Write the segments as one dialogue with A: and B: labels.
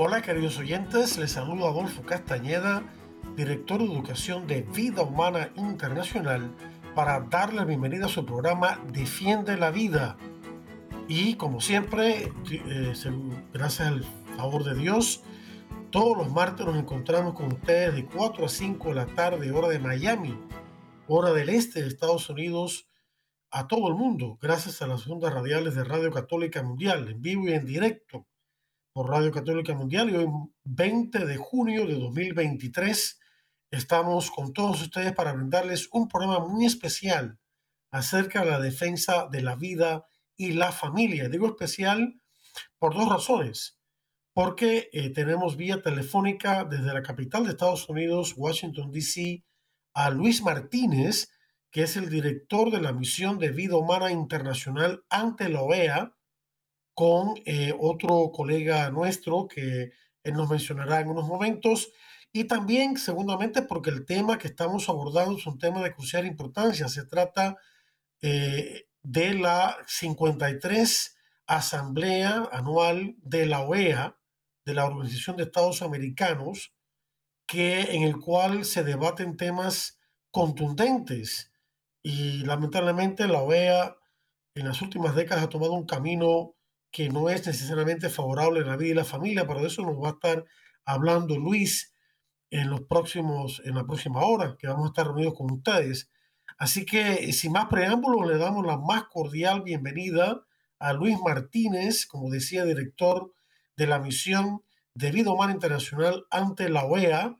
A: Hola queridos oyentes, les saludo Adolfo Castañeda, director de Educación de Vida Humana Internacional, para darle la bienvenida a su programa Defiende la Vida. Y como siempre, eh, gracias al favor de Dios, todos los martes nos encontramos con ustedes de 4 a 5 de la tarde, hora de Miami, hora del este de Estados Unidos, a todo el mundo, gracias a las ondas radiales de Radio Católica Mundial, en vivo y en directo por Radio Católica Mundial. Y hoy, 20 de junio de 2023, estamos con todos ustedes para brindarles un programa muy especial acerca de la defensa de la vida y la familia. Digo especial por dos razones porque eh, tenemos vía telefónica desde la capital de Estados Unidos, Washington, D.C., a Luis Martínez, que es el director de la misión de vida humana internacional ante la OEA, con eh, otro colega nuestro que él nos mencionará en unos momentos. Y también, segundamente, porque el tema que estamos abordando es un tema de crucial importancia. Se trata eh, de la 53 Asamblea Anual de la OEA, de la Organización de Estados Americanos, que, en el cual se debaten temas contundentes. Y lamentablemente la OEA en las últimas décadas ha tomado un camino que no es necesariamente favorable a la vida y la familia, pero de eso nos va a estar hablando Luis en los próximos, en la próxima hora, que vamos a estar reunidos con ustedes. Así que, sin más preámbulos, le damos la más cordial bienvenida a Luis Martínez, como decía, director de la misión de vida humana internacional ante la OEA,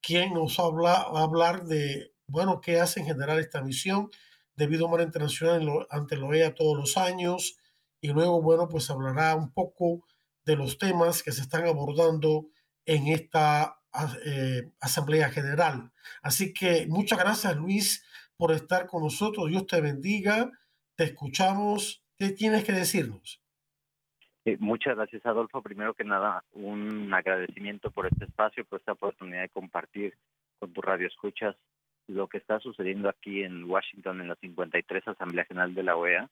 A: quien nos habla, va a hablar de, bueno, qué hace en general esta misión de vida humana internacional ante la OEA todos los años, y luego, bueno, pues hablará un poco de los temas que se están abordando en esta eh, Asamblea General. Así que muchas gracias, Luis, por estar con nosotros. Dios te bendiga. Te escuchamos. ¿Qué tienes que decirnos?
B: Eh, muchas gracias, Adolfo. Primero que nada, un agradecimiento por este espacio, por esta oportunidad de compartir con tu radio escuchas lo que está sucediendo aquí en Washington en la 53 Asamblea General de la OEA.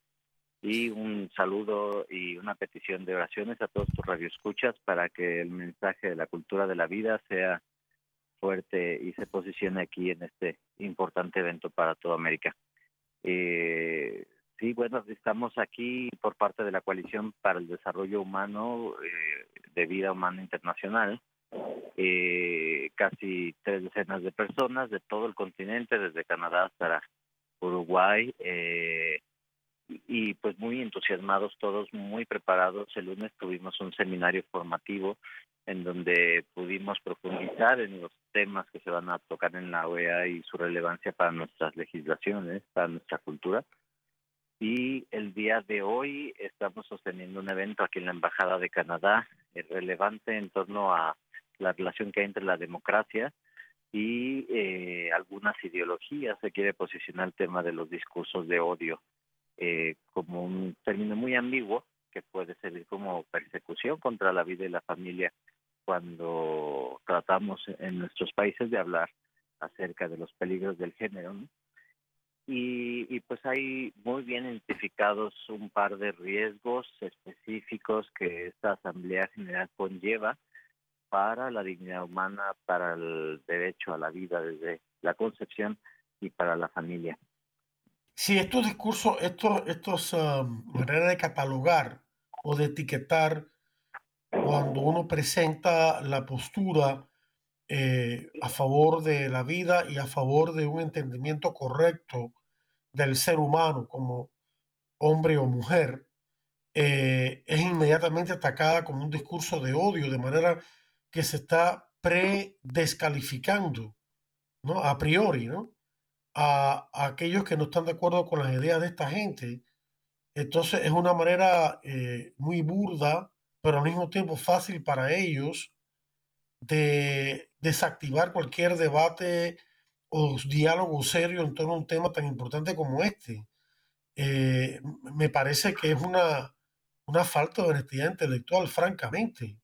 B: Y un saludo y una petición de oraciones a todos tus radioescuchas para que el mensaje de la cultura de la vida sea fuerte y se posicione aquí en este importante evento para toda América. Eh, Sí, bueno, estamos aquí por parte de la Coalición para el Desarrollo Humano eh, de Vida Humana Internacional. Eh, casi tres decenas de personas de todo el continente, desde Canadá hasta Uruguay, eh, y pues muy entusiasmados todos, muy preparados. El lunes tuvimos un seminario formativo en donde pudimos profundizar en los temas que se van a tocar en la OEA y su relevancia para nuestras legislaciones, para nuestra cultura y el día de hoy estamos sosteniendo un evento aquí en la Embajada de Canadá relevante en torno a la relación que hay entre la democracia y eh, algunas ideologías. Se quiere posicionar el tema de los discursos de odio eh, como un término muy ambiguo que puede servir como persecución contra la vida y la familia cuando tratamos en nuestros países de hablar acerca de los peligros del género. ¿no? y, pues hay muy bien identificados un par de riesgos específicos que esta Asamblea General conlleva para la dignidad humana, para el derecho a la vida desde la concepción y para la familia.
A: Sí, estos discursos, estos, estos um, maneras de catalogar o de etiquetar cuando uno presenta la postura eh, a favor de la vida y a favor de un entendimiento correcto del ser humano como hombre o mujer, eh, es inmediatamente atacada como un discurso de odio, de manera que se está pre-descalificando, ¿no? A priori, ¿no? A, aquellos que no están de acuerdo con las ideas de esta gente. Entonces es una manera eh, muy burda pero al mismo tiempo fácil para ellos de desactivar cualquier debate o diálogo serio en torno a un tema tan importante como este. Eh, me parece que es una, una falta de honestidad intelectual, francamente.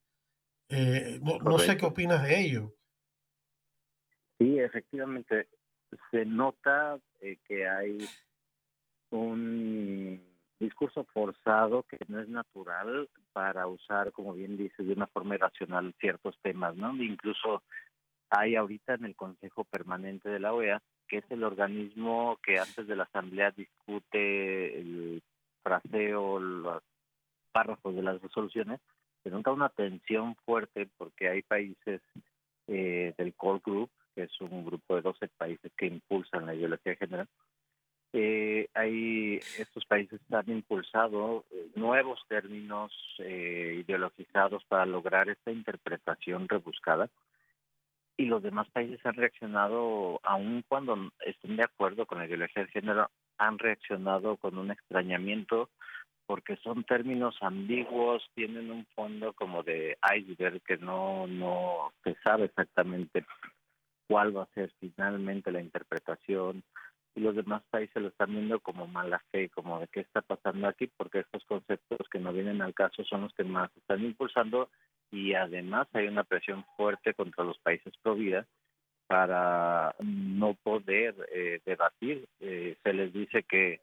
A: Eh, no, sé qué opinas de ello.
B: Sí, efectivamente, se nota eh, que hay un discurso forzado que no es natural para usar, como bien dices, de una forma irracional ciertos temas, ¿no? Incluso hay ahorita en el Consejo Permanente de la OEA, que es el organismo que antes de la Asamblea discute el fraseo, los párrafos de las resoluciones, se nota una tensión fuerte porque hay países eh, del Core Group, que es un grupo de 12 países que impulsan la ideología general, eh, hay estos países han impulsado eh, nuevos términos eh, ideologizados para lograr esta interpretación rebuscada y los demás países han reaccionado, aun cuando estén de acuerdo con la ideología de género, han reaccionado con un extrañamiento porque son términos ambiguos, tienen un fondo como de iceberg que no, no se sabe exactamente cuál va a ser finalmente la interpretación y los demás países lo están viendo como mala fe, como de qué está pasando aquí, porque estos conceptos que no vienen al caso son los que más están impulsando y además hay una presión fuerte contra los países pro vida para no poder eh, debatir. Eh, se les dice que,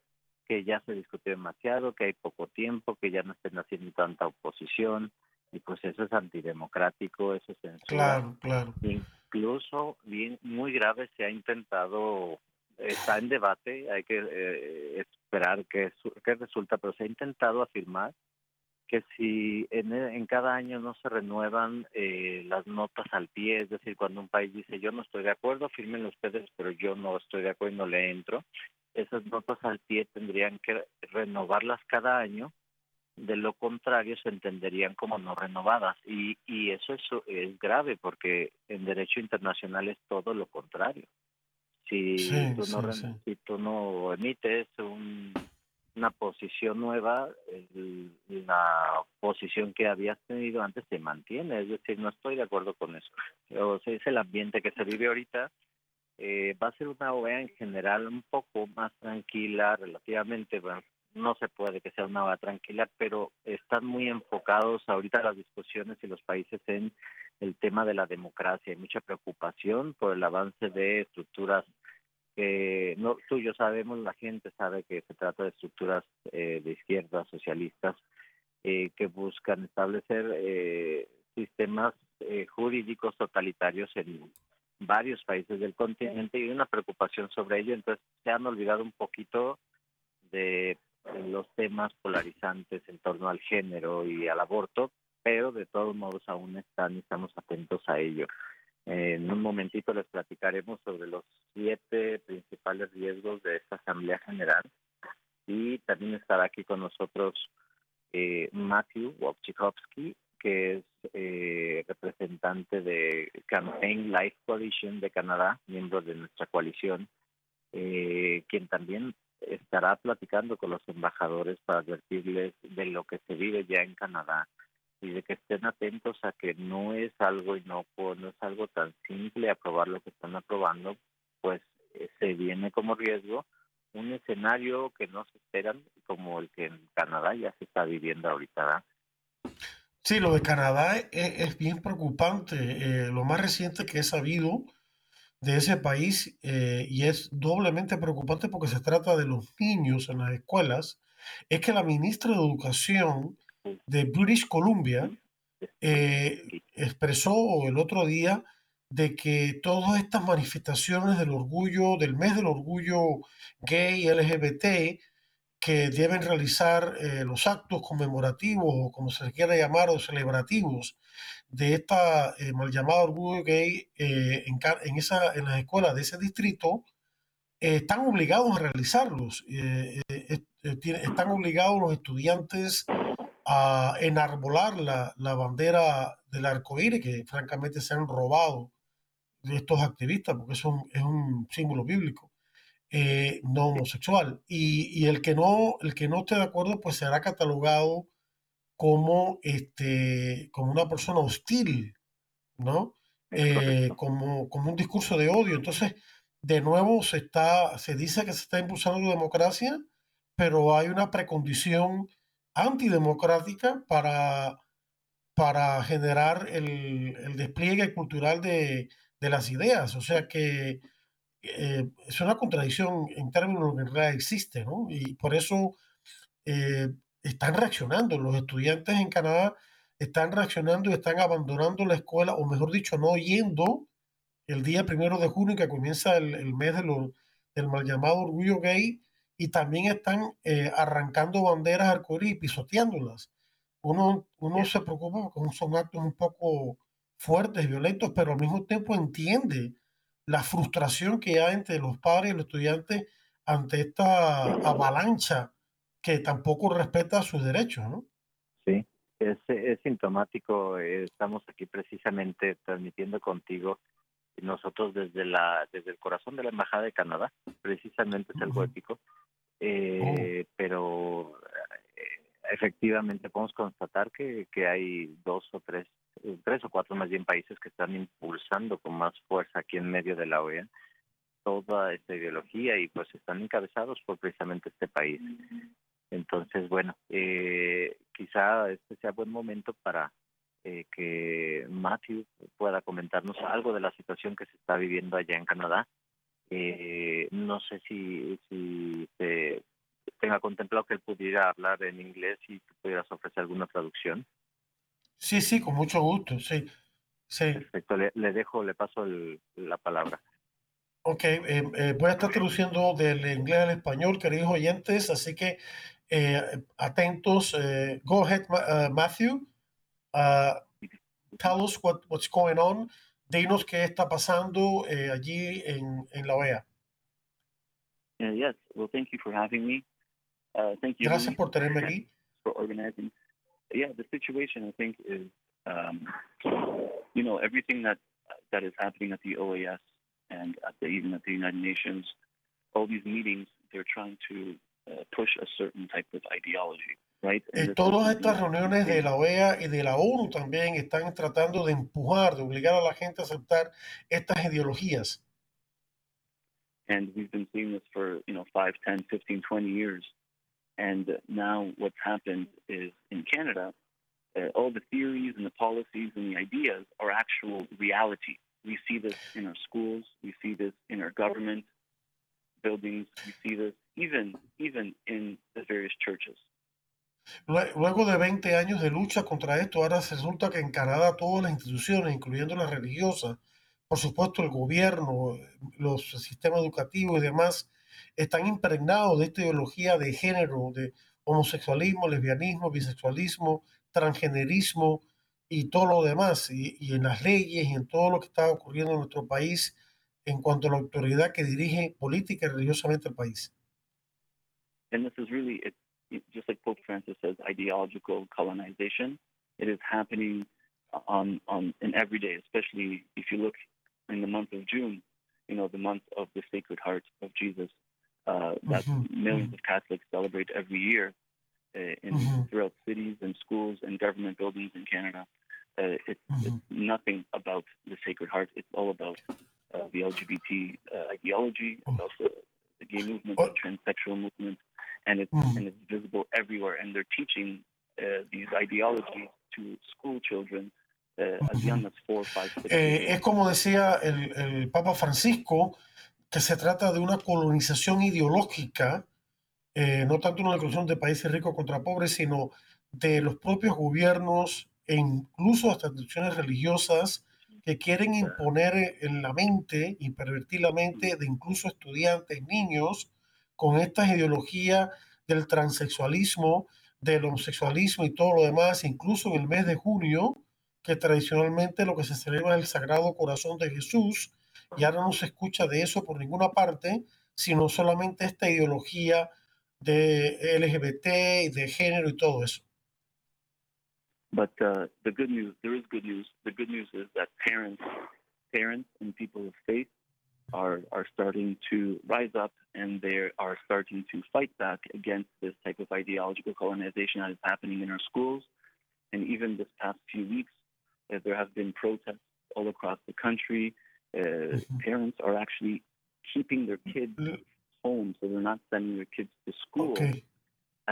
B: que ya se discutió demasiado, que hay poco tiempo, que ya no estén haciendo tanta oposición y pues eso es antidemocrático, eso es censura.
A: Claro, claro.
B: Incluso bien muy grave se ha intentado está en debate, hay que eh, esperar qué que resulta, pero se ha intentado afirmar que si en, en cada año no se renuevan eh, las notas al pie, es decir, cuando un país dice yo no estoy de acuerdo, firmen ustedes, pero yo no estoy de acuerdo y no le entro, esas notas al pie tendrían que renovarlas cada año, de lo contrario se entenderían como no renovadas y, y eso es, es grave porque en derecho internacional es todo lo contrario. Si, tú, no, si tú no emites una posición nueva, la posición que habías tenido antes se mantiene. Es decir, no estoy de acuerdo con eso. O sea, es el ambiente que se vive ahorita. Eh, va a ser una OEA en general un poco más tranquila, relativamente, no se puede que sea una OEA tranquila, pero están muy enfocados ahorita las discusiones y los países en el tema de la democracia. Hay mucha preocupación por el avance de estructuras que no, tú yo sabemos, la gente sabe que se trata de estructuras eh, de izquierda, socialistas, eh, que buscan establecer eh, sistemas jurídicos totalitarios en varios países del continente y una preocupación sobre ello. Entonces se han olvidado un poquito de los temas polarizantes en torno al género y al aborto, pero de todos modos aún están y estamos atentos a ello. en un momentito les platicaremos sobre los siete principales riesgos de esta Asamblea General y también estará aquí con nosotros eh, Matthew Wojciechowski, que es eh, representante de Campaign Life Coalition de Canadá, miembro de nuestra coalición, eh, quien también estará platicando con los embajadores para advertirles de lo que se vive ya en Canadá y de que estén atentos a que no es algo inocuo, no es algo tan simple aprobar lo que están aprobando, pues eh, se viene como riesgo un escenario que no se esperan, como el que en Canadá ya se está viviendo ahorita.
A: Sí, lo de Canadá es, bien preocupante. Eh, lo más reciente que he sabido de ese país eh, y es doblemente preocupante porque se trata de los niños en las escuelas, es que la ministra de Educación de British Columbia expresó el otro día de que todas estas manifestaciones del orgullo, del mes del orgullo gay LGBT, que deben realizar eh, los actos conmemorativos o como se quiera llamar o celebrativos de esta eh, mal llamada orgullo gay eh, en, esa, en las escuelas de ese distrito, están obligados a realizarlos. están obligados los estudiantes a enarbolar la, la bandera del arcoíris, que francamente se han robado de estos activistas, porque es un, es un símbolo bíblico, eh, no homosexual. Y, y, el, que no, el que no esté de acuerdo, pues será catalogado como, este, como una persona hostil, ¿no? Eh, como, como un discurso de odio. Entonces, de nuevo se, está, se dice que se está impulsando la democracia, pero hay una precondición antidemocrática para, para generar el, el despliegue cultural de, de, las ideas. O sea que eh, es una contradicción en términos de lo que en realidad existe, ¿no? Y por eso eh, están reaccionando. Los estudiantes en Canadá están reaccionando y están abandonando la escuela, o mejor dicho, no yendo el día primero de junio, que comienza el, el mes de lo, del mal llamado orgullo gay, y también están eh, arrancando banderas arcoíris y pisoteándolas. Uno, uno se preocupa porque son actos un poco fuertes, violentos, pero al mismo tiempo entiende la frustración que hay entre los padres y los estudiantes ante esta avalancha que tampoco respeta sus derechos, ¿no?
B: Sí, es, es sintomático. Estamos aquí precisamente transmitiendo contigo nosotros desde la desde el corazón de la embajada de Canadá, precisamente es algo épico, eh, oh. pero eh, efectivamente podemos constatar que, que hay dos o tres, tres o cuatro más bien países que están impulsando con más fuerza aquí en medio de la OEA toda esta ideología y pues están encabezados por precisamente este país. Entonces, bueno, eh, quizá este sea buen momento para eh, que Matthew pueda comentarnos algo de la situación que se está viviendo allá en Canadá. Eh, no sé si, si tenga contemplado que él pudiera hablar en inglés y que pudieras ofrecer alguna traducción.
A: Sí, sí, con mucho gusto, sí. sí.
B: Perfecto, le, le dejo, le paso el, la palabra.
A: Ok, eh, eh, voy a estar traduciendo del inglés al español, queridos oyentes, así que eh, atentos. Eh, go ahead, uh, Matthew. Uh, tell us what, what's going on. Dinos qué está pasando eh, allí en, en la OEA.
C: Uh, yes, well, thank you for having me. Uh, thank you.
A: Gracias por tenerme aquí.
C: For organizing. Yeah, the situation I think is, um, you know, everything that that is happening at the OAS and at the, even at the United Nations, all these meetings, they're trying to uh, push a certain type of ideology. Right?
A: Eh, todas estas reuniones de la OEA y de la ONU también están tratando de empujar, de obligar a la gente a aceptar estas ideologías.
C: And we've been seeing this for, you know, 5, 10, 15, 20 years. And now what's happened is in Canada, uh, all the theories and the policies and the ideas are actual reality. We see this in our schools, we see this in our government buildings, we see this even, even in the various churches.
A: Luego de 20 años de lucha contra esto, ahora resulta que en Canadá todas las instituciones, incluyendo las religiosas, por supuesto el gobierno, los sistemas educativos y demás, están impregnados de esta ideología de género, de homosexualismo, lesbianismo, bisexualismo, transgenerismo y todo lo demás, y, y en las leyes y en todo lo que está ocurriendo en nuestro país en cuanto a la autoridad que dirige política y religiosamente el país.
C: And this is really, it, just like Pope Francis says, ideological colonization. It is happening on, on in every day, especially if you look in the month of June, you know, the month of the Sacred Heart of Jesus, uh, that mm-hmm. 1000000s mm-hmm. of Catholics celebrate every year uh, in mm-hmm. throughout cities and schools and government buildings in Canada. Uh, it's, it's, mm-hmm. nothing about the Sacred Heart. It's all about uh, the LGBT uh, ideology, oh. about the, the gay movement, the transsexual movement, and it's, and it's visible everywhere. And they're teaching uh, these ideologies to school children uh, as young as four, five, six.
A: Eh, es como decía el, el Papa Francisco, que se trata de una colonización ideológica, eh, no tanto una colonización de países ricos contra pobres, sino de los propios gobiernos e incluso hasta instituciones religiosas que quieren imponer en la mente y pervertir la mente de incluso estudiantes, niños, con esta ideología del transexualismo, del homosexualismo y todo lo demás, incluso en el mes de junio, que tradicionalmente lo que se celebra es el Sagrado Corazón de Jesús, y ahora no se escucha de eso por ninguna parte, sino solamente esta ideología de LGBT y de género y todo eso.
C: But uh, the good news, there is good news. The good news is that parents, parents and people of faith are are starting to rise up and they are starting to fight back against this type of ideological colonization that is happening in our schools And even this past few weeks, uh, there have been protests all across the country. Uh,
A: Mhm.
C: Parents are actually keeping their kids
A: L-
C: home, so they're not sending their kids to school
A: Ok.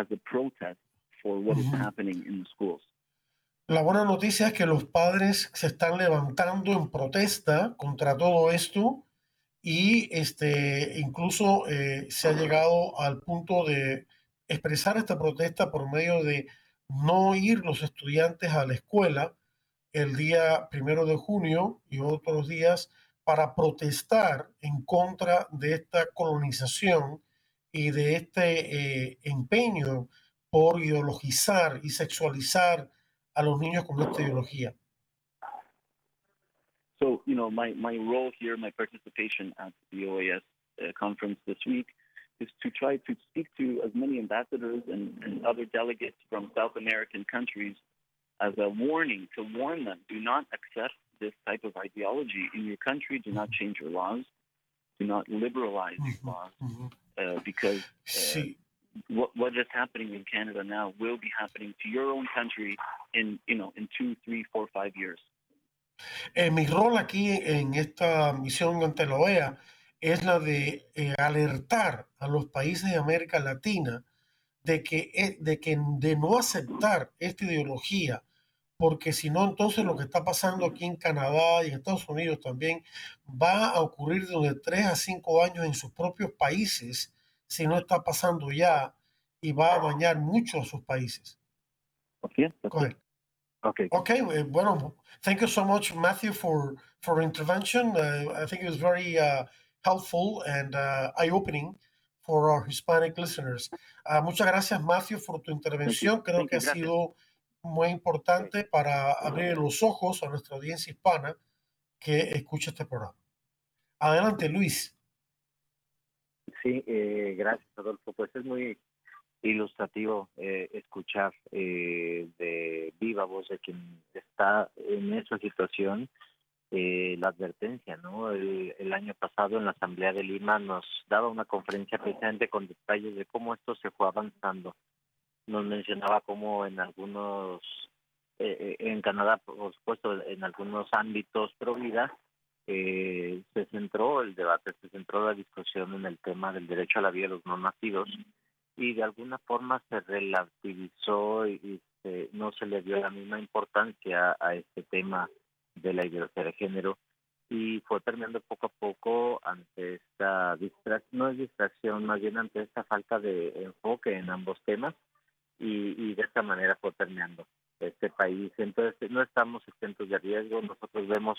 C: as a protest for what is
A: Mhm.
C: happening in the schools.
A: La buena noticia es que los padres se están levantando en protesta contra todo esto y este, incluso eh, se ha llegado al punto de expresar esta protesta por medio de no ir los estudiantes a la escuela el día primero de junio y otros días para protestar en contra de esta colonización y de este eh, empeño por ideologizar y sexualizar a los niños con esta ideología.
C: So, you know, my, my role here, my participation at the OAS uh, conference this week is to try to speak to as many ambassadors and, and other delegates from South American countries as a warning to warn them do not accept this type of ideology in your country, do not change your laws, do not liberalize these
A: Ujú,
C: laws, uh, because
A: Sí,
C: what, what is happening in Canada now will be happening to your own country in, you know, in two, three, four, five years.
A: Eh, mi rol aquí en esta misión ante la OEA es la de eh, alertar a los países de América Latina de que, eh, de que de no aceptar esta ideología, porque si no, entonces lo que está pasando aquí en Canadá y en Estados Unidos también va a ocurrir de tres a cinco años en sus propios países, si no está pasando ya, y va a dañar mucho a sus países. Ahead.
B: Okay.
A: Okay, eh, bueno, thank you so much, Matthew, for for intervention. Uh, I think it was very uh, helpful and uh, eye-opening for our Hispanic listeners. Uh, muchas gracias, Matthew, por tu intervención. Creo que ha sido muy importante para abrir los ojos a nuestra audiencia hispana que escucha este programa. Adelante, Luis.
B: Sí, eh, gracias Adolfo. Pues es muy ilustrativo eh, escuchar eh, de viva voz de quien está en esa situación eh, la advertencia, ¿no? El, año pasado en la Asamblea de Lima nos daba una conferencia precisamente con detalles de cómo esto se fue avanzando. Nos mencionaba cómo en algunos, eh, eh, en Canadá, por supuesto, en algunos ámbitos pro vida, eh, se centró el debate, se centró la discusión en el tema del derecho a la vida de los no nacidos y de alguna forma se relativizó y, se- no se le dio la misma importancia a este tema de la ideología de género y fue permeando poco a poco ante esta distracción, no es distracción, más bien ante esta falta de enfoque en ambos temas y, y de esta manera fue permeando este país. Entonces no estamos exentos de riesgo, nosotros vemos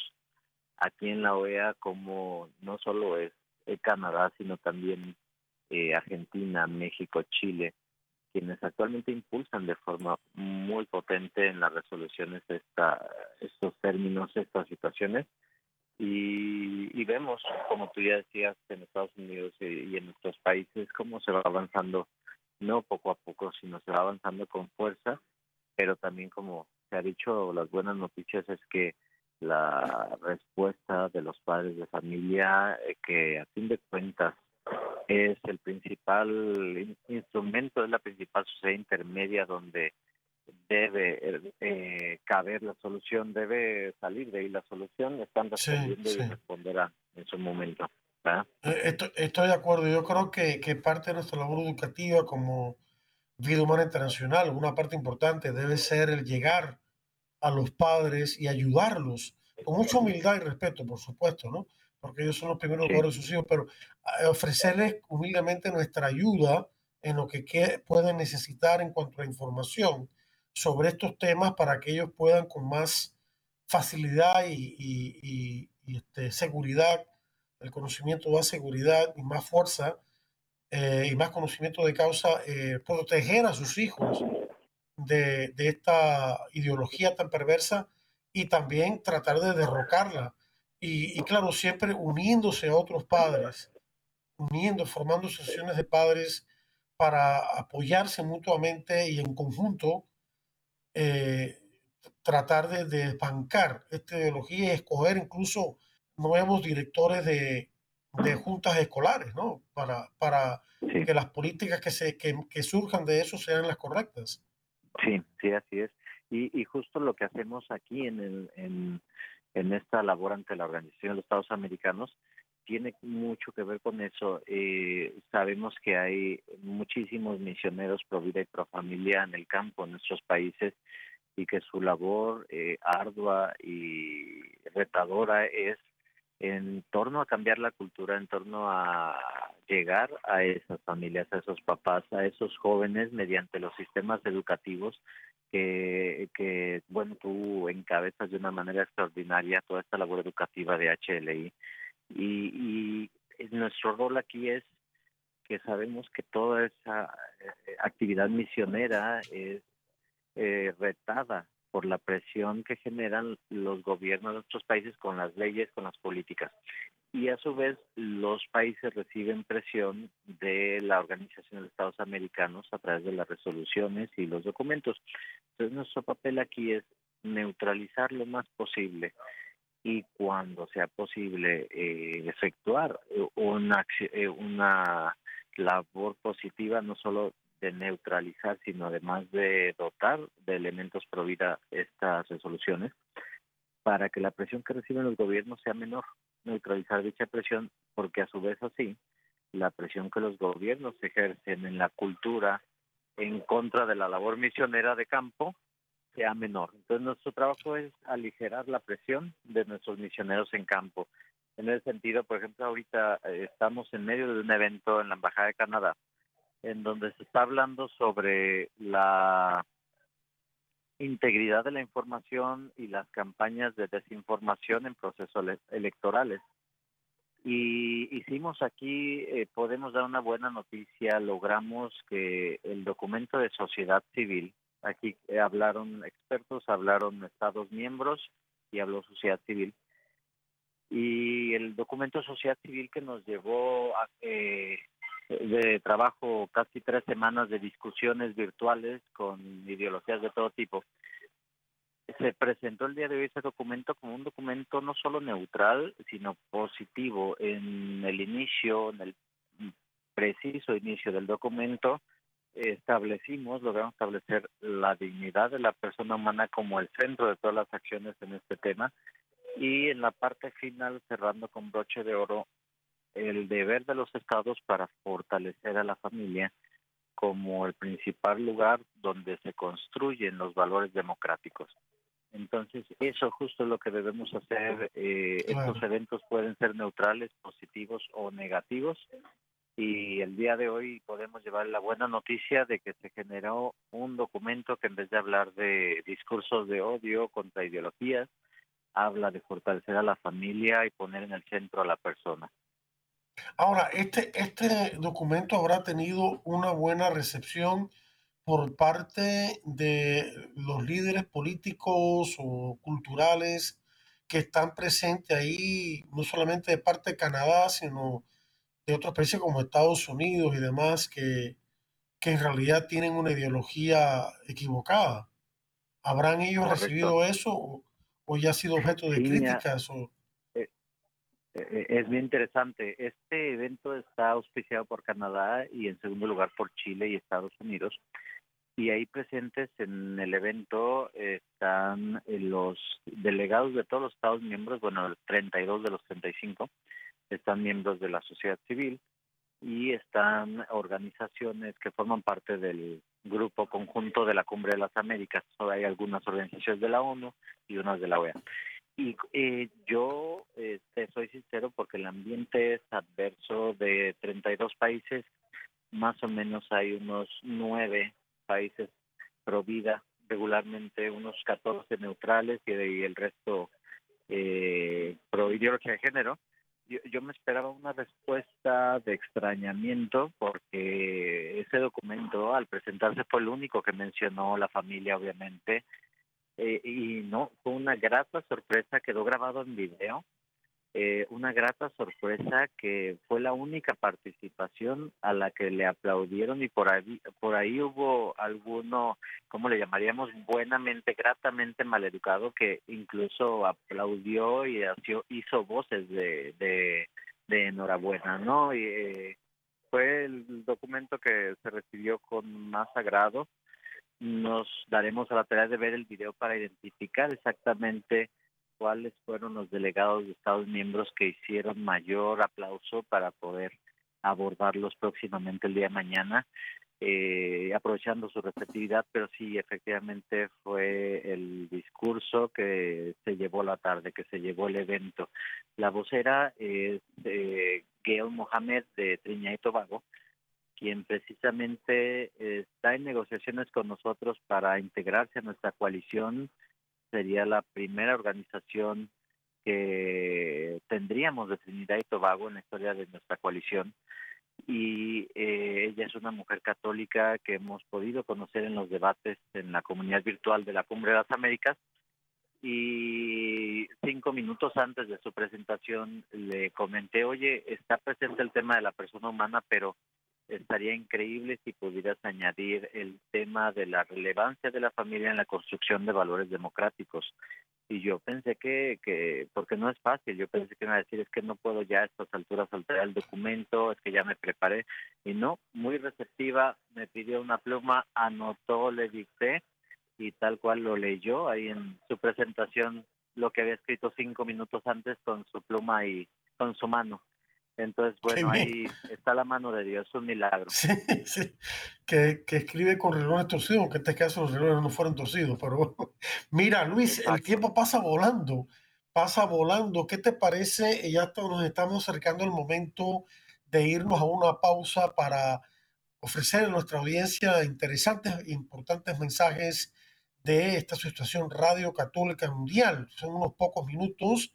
B: aquí en la OEA como no solo es Canadá, sino también eh, Argentina, México, Chile, quienes actualmente impulsan de forma muy potente en las resoluciones esta, estos términos, estas situaciones. Y, y vemos, como tú ya decías, en Estados Unidos y, y en nuestros países, cómo se va avanzando, no poco a poco, sino se va avanzando con fuerza, pero también, como se ha dicho, las buenas noticias es que la respuesta de los padres de familia, eh, que a fin de cuentas es el principal in- instrumento, es la principal sociedad intermedia donde debe eh, caber la solución, debe salir de ahí la solución, están
A: Sí,
B: respondiendo
A: sí.
B: y responderán en su momento. ¿verdad?
A: Eh, Estoy, estoy de acuerdo. Yo creo que, que parte de nuestra labor educativa como vida humana internacional, una parte importante debe ser el llegar a los padres y ayudarlos con mucha humildad y respeto, por supuesto, ¿no? Porque ellos son los primeros
B: Sí.
A: de sus hijos, pero eh, ofrecerles humildemente nuestra ayuda en lo que que- pueden necesitar en cuanto a información sobre estos temas para que ellos puedan con más facilidad y, y- y- y, este, seguridad, el conocimiento da seguridad y más fuerza eh, y más conocimiento de causa, eh, proteger a sus hijos de, de esta ideología tan perversa y también tratar de derrocarla. Y, y claro, siempre uniéndose a otros padres, uniendo, formando asociaciones de padres para apoyarse mutuamente y en conjunto eh, tratar de, de desbancar esta ideología y escoger incluso nuevos directores de, de juntas escolares, ¿no? Para, para
C: Sí.
A: que las políticas que, se, que, que surjan de eso sean las correctas.
B: Sí, sí, así es. Y, y justo lo que hacemos aquí en, el, en, en esta labor ante la Organización de los Estados Americanos tiene mucho que ver con eso. Eh, sabemos que hay muchísimos misioneros pro vida y pro familia en el campo en nuestros países y que su labor eh, ardua y retadora es en torno a cambiar la cultura, en torno a llegar a esas familias, a esos papás, a esos jóvenes mediante los sistemas educativos que, que bueno, tú encabezas de una manera extraordinaria toda esta labor educativa de HLI. Y, nuestro rol aquí es que sabemos que toda esa eh, actividad misionera es eh, retada por la presión que generan los gobiernos de otros países con las leyes, con las políticas. Y a su vez los países reciben presión de la Organización de Estados Americanos a través de las resoluciones y los documentos. Entonces nuestro papel aquí es neutralizar lo más posible y cuando sea posible eh, efectuar una, eh, una labor positiva no solo de neutralizar, sino además de dotar de elementos pro vida estas resoluciones para que la presión que reciben los gobiernos sea menor, neutralizar dicha presión, porque a su vez así la presión que los gobiernos ejercen en la cultura en contra de la labor misionera de campo sea menor. Entonces nuestro trabajo es aligerar la presión de nuestros misioneros en campo. En ese sentido, por ejemplo, ahorita eh, estamos en medio de un evento en la Embajada de Canadá en donde se está hablando sobre la integridad de la información y las campañas de desinformación en procesos electorales. Y hicimos aquí, eh, podemos dar una buena noticia, logramos que el documento de sociedad civil, aquí eh, hablaron expertos, hablaron estados miembros y habló sociedad civil, y el documento sociedad civil que nos llevó a, eh, de trabajo, casi tres semanas de discusiones virtuales con ideologías de todo tipo. Se presentó el día de hoy ese documento como un documento no solo neutral, sino positivo. En el inicio, en el preciso inicio del documento, establecimos, logramos establecer la dignidad de la persona humana como el centro de todas las acciones en este tema y en la parte final, cerrando con broche de oro, el deber de los estados para fortalecer a la familia como el principal lugar donde se construyen los valores democráticos. Entonces, eso justo es lo que debemos hacer. Eh, estos eventos pueden ser neutrales, positivos o negativos. Y el día de hoy podemos llevar la buena noticia de que se generó un documento que en vez de hablar de discursos de odio contra ideologías, habla de fortalecer a la familia y poner en el centro a la persona.
A: Ahora, este, este documento habrá tenido una buena recepción por parte de los líderes políticos o culturales que están presentes ahí, no solamente de parte de Canadá, sino de otros países como Estados Unidos y demás, que, que en realidad tienen una ideología equivocada. ¿Habrán ellos recibido eso o, ya ha sido objeto de críticas? O...
B: Eh, es bien interesante. Este evento está auspiciado por Canadá y en segundo lugar por Chile y Estados Unidos. Y ahí presentes en el evento están eh, los delegados de todos los Estados miembros, bueno, 32 de los 35, están miembros de la sociedad civil y están organizaciones que forman parte del grupo conjunto de la Cumbre de las Américas. hay algunas organizaciones de la ONU y unas de la OEA. Y eh, yo eh, soy sincero porque el ambiente es adverso de 32 países, más o menos hay unos nueve países pro vida, regularmente unos 14 neutrales y, el resto eh, pro ideología de género. Yo, yo, me esperaba una respuesta de extrañamiento porque ese documento al presentarse fue el único que mencionó la familia, obviamente, eh, y no, fue una grata sorpresa, quedó grabado en video, eh, una grata sorpresa que fue la única participación a la que le aplaudieron y por ahí, por ahí hubo alguno, ¿cómo le llamaríamos? Buenamente, gratamente maleducado que incluso aplaudió y hizo voces de, de, enhorabuena, ¿no? Y, eh, fue el documento que se recibió con más agrado nos daremos a la tarea de ver el video para identificar exactamente cuáles fueron los delegados de Estados miembros que hicieron mayor aplauso para poder abordarlos próximamente el día mañana, eh, aprovechando su receptividad, pero sí, efectivamente fue el discurso que se llevó la tarde, que se llevó el evento. La vocera es eh, Gail Mohamed de Trinidad y Tobago, quien precisamente está en negociaciones con nosotros para integrarse a nuestra coalición. Sería la primera organización que tendríamos de Trinidad y Tobago en la historia de nuestra coalición. Y eh, ella es una mujer católica que hemos podido conocer en los debates en la comunidad virtual de la Cumbre de las Américas. Y cinco minutos antes de su presentación le comenté, oye, está presente el tema de la persona humana, pero estaría increíble si pudieras añadir el tema de la relevancia de la familia en la construcción de valores democráticos. Y yo pensé que, que, porque no es fácil, yo pensé que iba a decir es que no puedo ya a estas alturas alterar el documento, es que ya me preparé. Y no, muy receptiva, me pidió una pluma, anotó, le dicté y tal cual lo leyó ahí en su presentación, lo que había escrito cinco minutos antes con su pluma y con su mano. Entonces, bueno, ahí está la mano de Dios, un milagro.
A: Sí, sí. Que, que escribe con relojes torcidos, que en este caso los relojes no fueron torcidos, pero mira, Luis, el tiempo pasa volando, pasa volando. ¿Qué te parece? Ya nos estamos acercando al momento de irnos a una pausa para ofrecer a nuestra audiencia interesantes e importantes mensajes de esta situación radio católica mundial. Son unos pocos minutos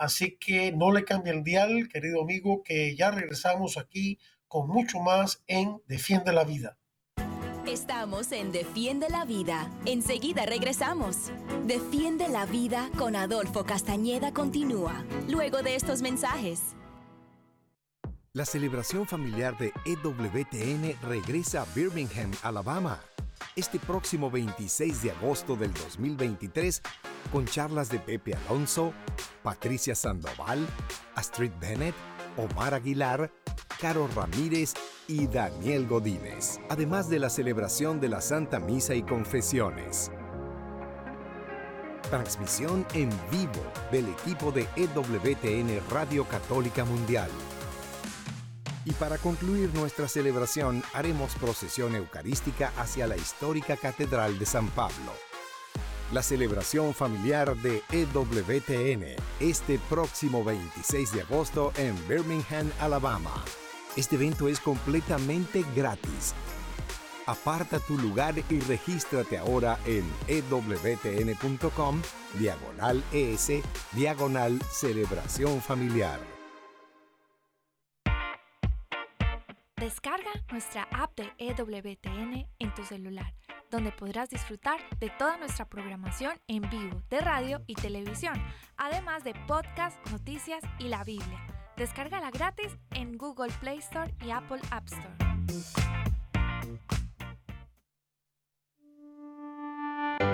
A: Así que no le cambie el dial, querido amigo, que ya regresamos aquí con mucho más en Defiende la Vida.
D: Estamos en Defiende la Vida. Enseguida regresamos. Defiende la Vida con Adolfo Castañeda continúa, luego de estos mensajes.
E: La celebración familiar de EWTN regresa a Birmingham, Alabama este próximo 26 de agosto del 2023 con charlas de Pepe Alonso, Patricia Sandoval, Astrid Bennett, Omar Aguilar, Caro Ramírez y Daniel Godínez, además de la celebración de la Santa Misa y Confesiones. Transmisión en vivo del equipo de EWTN Radio Católica Mundial y para concluir nuestra celebración haremos procesión eucarística hacia la histórica Catedral de San Pablo. La celebración familiar de EWTN este próximo 26 de agosto en Birmingham, Alabama. Este evento es completamente gratis. Aparta tu lugar y regístrate ahora en ewtn.com diagonal es diagonal celebración familiar.
F: Nuestra app de EWTN en tu celular, donde podrás disfrutar de toda nuestra programación en vivo de radio y televisión, además de podcast, noticias y la Biblia. Descárgala gratis en Google Play Store y Apple App Store.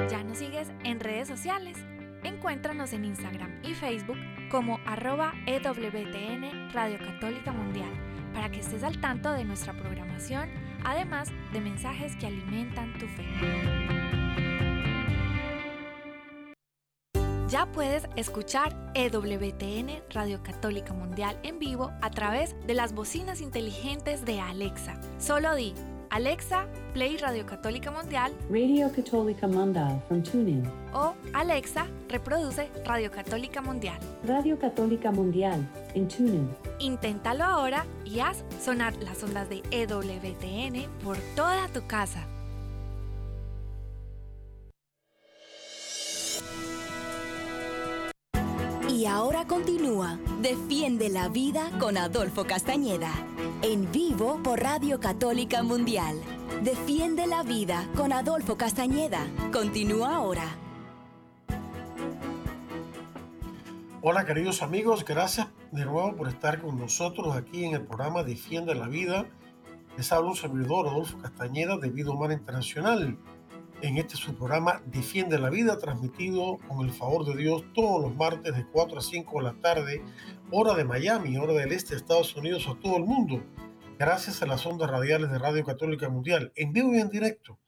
F: ¿Ya nos sigues en redes sociales? Encuéntranos en Instagram y Facebook como arroba EWTN Radio Católica Mundial para que estés al tanto de nuestra programación, además de mensajes que alimentan tu fe. Ya puedes escuchar EWTN Radio Católica Mundial en vivo a través de las bocinas inteligentes de Alexa. Solo di Alexa, play Radio Católica Mundial.
G: Radio Católica Mundial from TuneIn.
F: O Alexa, reproduce Radio Católica Mundial.
G: Radio Católica Mundial en TuneIn.
F: Inténtalo ahora y haz sonar las ondas de EWTN por toda tu casa.
D: Y ahora continúa Defiende la Vida con Adolfo Castañeda. En vivo por Radio Católica Mundial. Defiende la Vida con Adolfo Castañeda. Continúa ahora.
A: Hola queridos amigos, gracias de nuevo por estar con nosotros aquí en el programa Defiende la Vida. Les habla un servidor, Adolfo Castañeda, de Vida Humana Internacional en este su programa Defiende la Vida, transmitido con el favor de Dios todos los martes de 4 a 5 de la tarde, hora de Miami, hora del este de Estados Unidos, a todo el mundo, gracias a las ondas radiales de Radio Católica Mundial, en vivo y en directo,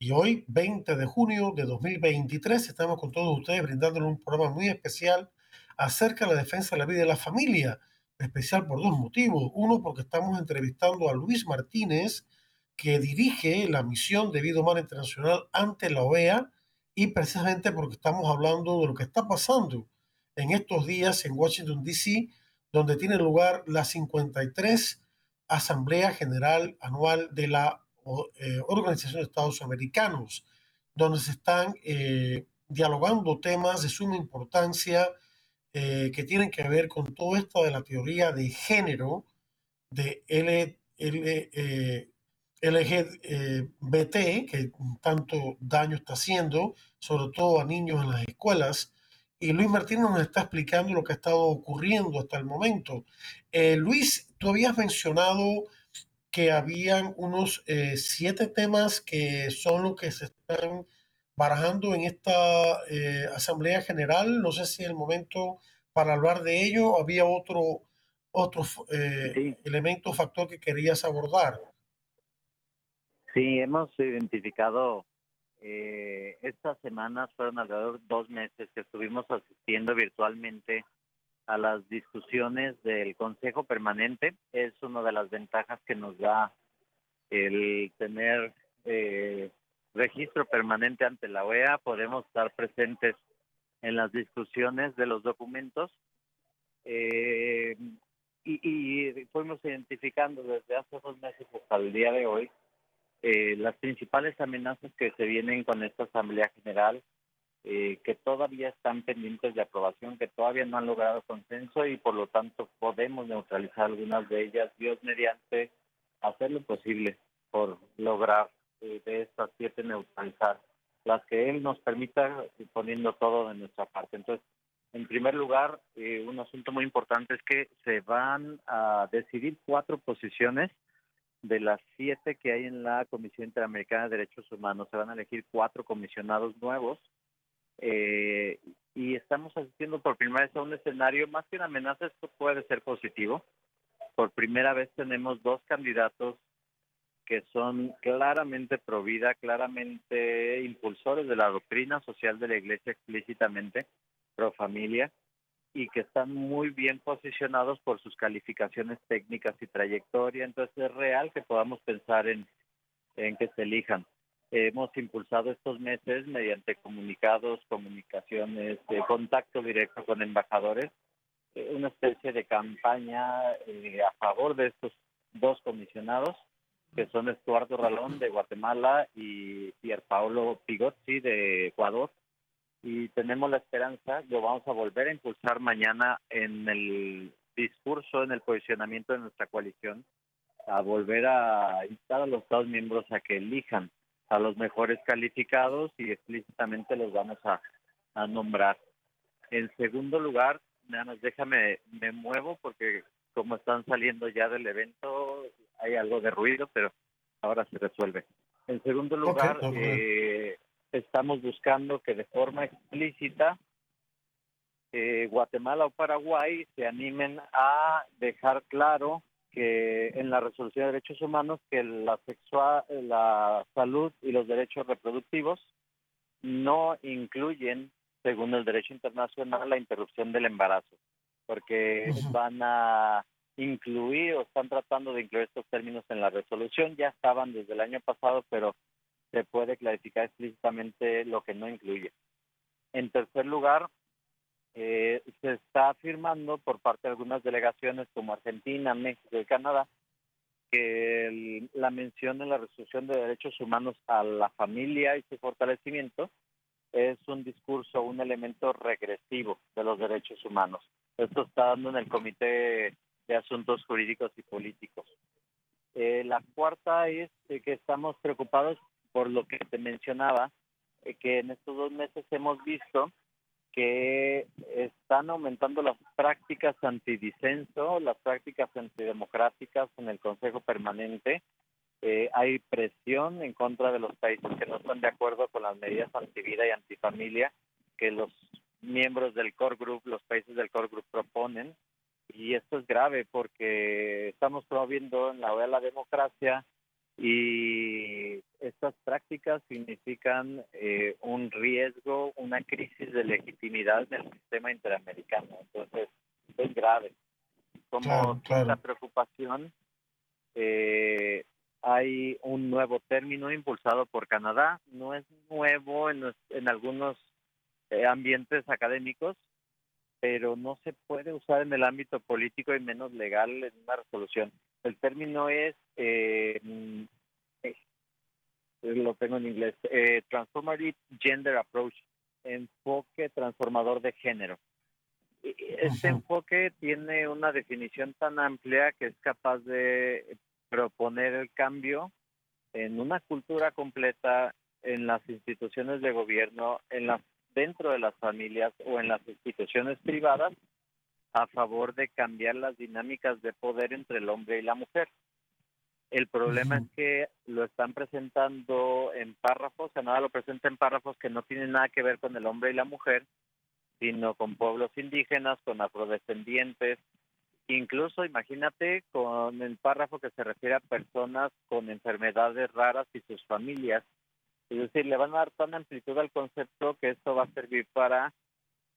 A: Y hoy, 20 de junio de 2023, estamos con todos ustedes brindándoles un programa muy especial acerca de la defensa de la vida de la familia. Especial por dos motivos. Uno, porque estamos entrevistando a Luis Martínez, que dirige la misión de vida humana internacional ante la OEA, y precisamente porque estamos hablando de lo que está pasando en estos días en Washington, D.C., donde tiene lugar la 53 Asamblea General Anual de la eh, Organización de Estados Americanos, donde se están eh, dialogando temas de suma importancia eh, que tienen que ver con todo esto de la teoría de género de L, LGBT, que tanto daño está haciendo, sobre todo a niños en las escuelas. Y Luis Martínez nos está explicando lo que ha estado ocurriendo hasta el momento. Luis, tú habías mencionado que habían unos eh, siete temas que son los que se están barajando en esta eh, Asamblea General. No sé si es el momento para hablar de ello. Había otro, otro eh, elemento, factor que querías abordar.
B: Sí, hemos identificado estas semanas, fueron alrededor de dos meses que estuvimos asistiendo virtualmente a las discusiones del Consejo Permanente. Es una de las ventajas que nos da el tener eh, registro permanente ante la OEA. Podemos estar presentes en las discusiones de los documentos. Eh, y, y, fuimos identificando desde hace dos meses hasta el día de hoy eh, las principales amenazas que se vienen con esta Asamblea General eh, que todavía están pendientes de aprobación, que todavía no han logrado consenso y por lo tanto podemos neutralizar algunas de ellas, Dios mediante hacer lo posible por lograr eh, de estas siete neutralizar las que Él nos permita poniendo todo de nuestra parte. Entonces, en primer lugar, eh, un asunto muy importante es que se van a decidir cuatro posiciones de las siete que hay en la Comisión Interamericana de Derechos Humanos. Se van a elegir cuatro comisionados nuevos eh, y estamos asistiendo por primera vez a un escenario, más que una amenaza, esto puede ser positivo. Por primera vez tenemos dos candidatos que son claramente pro vida, claramente impulsores de la doctrina social de la Iglesia explícitamente, pro familia, y que están muy bien posicionados por sus calificaciones técnicas y trayectoria. Entonces es real que podamos pensar en, en que se elijan hemos impulsado estos meses mediante comunicados, comunicaciones, de contacto directo con embajadores, eh, una especie de campaña eh, a favor de estos dos comisionados, que son Estuardo Ralón de Guatemala y Pierpaolo Pigozzi de Ecuador. Y tenemos la esperanza, lo vamos a volver a impulsar mañana en el discurso, en el posicionamiento de nuestra coalición, a volver a instar a los Estados miembros a que elijan a los mejores calificados y explícitamente los vamos a, nombrar. En segundo lugar, nada más déjame, me muevo porque como están saliendo ya del evento, hay algo de ruido, pero ahora se resuelve. En segundo lugar, eh, estamos buscando que de forma explícita eh, Guatemala o Paraguay se animen a dejar claro que en la resolución de derechos humanos que la sexual, la salud y los derechos reproductivos no incluyen, según el derecho internacional, la interrupción del embarazo, porque van a incluir o están tratando de incluir estos términos en la resolución, ya estaban desde el año pasado, pero se puede clarificar explícitamente lo que no incluye. En tercer lugar, eh, se está afirmando por parte de algunas delegaciones como Argentina, México y Canadá que la mención en la resolución de derechos humanos a la familia y su fortalecimiento es un discurso, un elemento regresivo de los derechos humanos. Esto está dando en el Comité de Asuntos Jurídicos y Políticos. Eh, la cuarta es que estamos preocupados por lo que te mencionaba, eh, que en estos dos meses hemos visto que están aumentando las prácticas antidisenso, las prácticas antidemocráticas en el Consejo Permanente. Eh, hay presión en contra de los países que no están de acuerdo con las medidas antivida y antifamilia que los miembros del core group, los países del core group proponen. Y esto es grave porque estamos promoviendo en la OEA la democracia, y estas prácticas significan eh, un riesgo, una crisis de legitimidad del sistema interamericano. Entonces, es grave. Como esta preocupación, eh, hay un nuevo término impulsado por Canadá. No es nuevo en, en algunos eh, ambientes académicos, pero no se puede usar en el ámbito político y menos legal en una resolución. El término es, eh, eh lo tengo en inglés, eh, Transformative Gender Approach, enfoque transformador de género. Este enfoque tiene una definición tan amplia que es capaz de proponer el cambio en una cultura completa, en las instituciones de gobierno, en las dentro de las familias o en las instituciones privadas a favor de cambiar las dinámicas de poder entre el hombre y la mujer. El problema es que lo están presentando en párrafos, nada lo presenta en párrafos que no tienen nada que ver con el hombre y la mujer, sino con pueblos indígenas, con afrodescendientes, incluso imagínate con el párrafo que se refiere a personas con enfermedades raras y sus familias. Es decir, le van a dar tan amplitud al concepto que esto va a servir para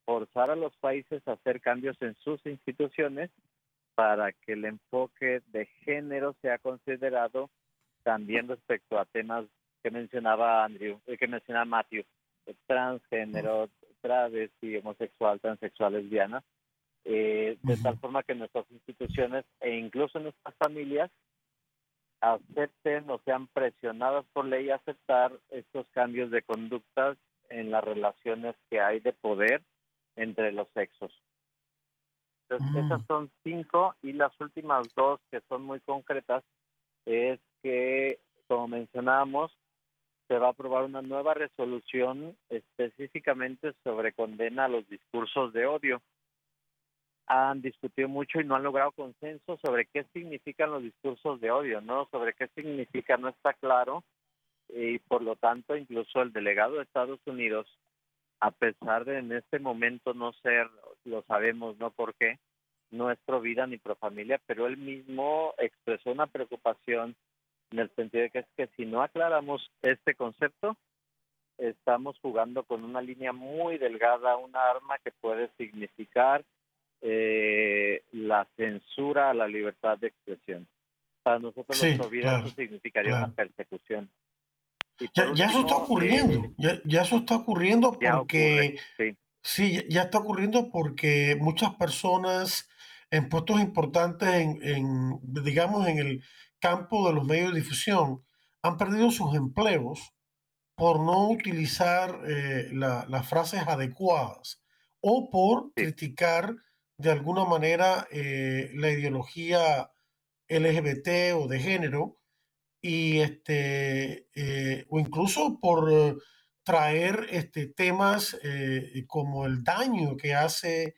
B: forzar a los países a hacer cambios en sus instituciones para que el enfoque de género sea considerado también respecto a temas que mencionaba Andrew, eh, que mencionaba Matthew, transgénero, travesti, homosexual, transexual, lesbiana, eh, de tal forma que nuestras instituciones e incluso nuestras familias acepten o sean presionadas por ley a aceptar estos cambios de conductas en las relaciones que hay de poder entre los sexos. Entonces, mm. esas son cinco y las últimas dos que son muy concretas es que, como mencionábamos, se va a aprobar una nueva resolución específicamente sobre condena a los discursos de odio. Han discutido mucho y no han logrado consenso sobre qué significan los discursos de odio, ¿no? Sobre qué significa no está claro y por lo tanto incluso el delegado de Estados Unidos a pesar de en este momento no ser, lo sabemos, no por qué, nuestro vida ni pro familia, pero él mismo expresó una preocupación en el sentido de que es que si no aclaramos este concepto, estamos jugando con una línea muy delgada, una arma que puede significar eh, la censura a la libertad de expresión. Para nosotros nuestra vida eso significaría una persecución.
A: Ya, eso está ocurriendo, ya, eso está ocurriendo porque, sí. ya está ocurriendo porque muchas personas en puestos importantes, en, digamos, en el campo de los medios de difusión, han perdido sus empleos por no utilizar eh, las frases adecuadas o por criticar de alguna manera eh, la ideología LGBT o de género y este, eh, o incluso por traer este, temas eh, como el daño que hace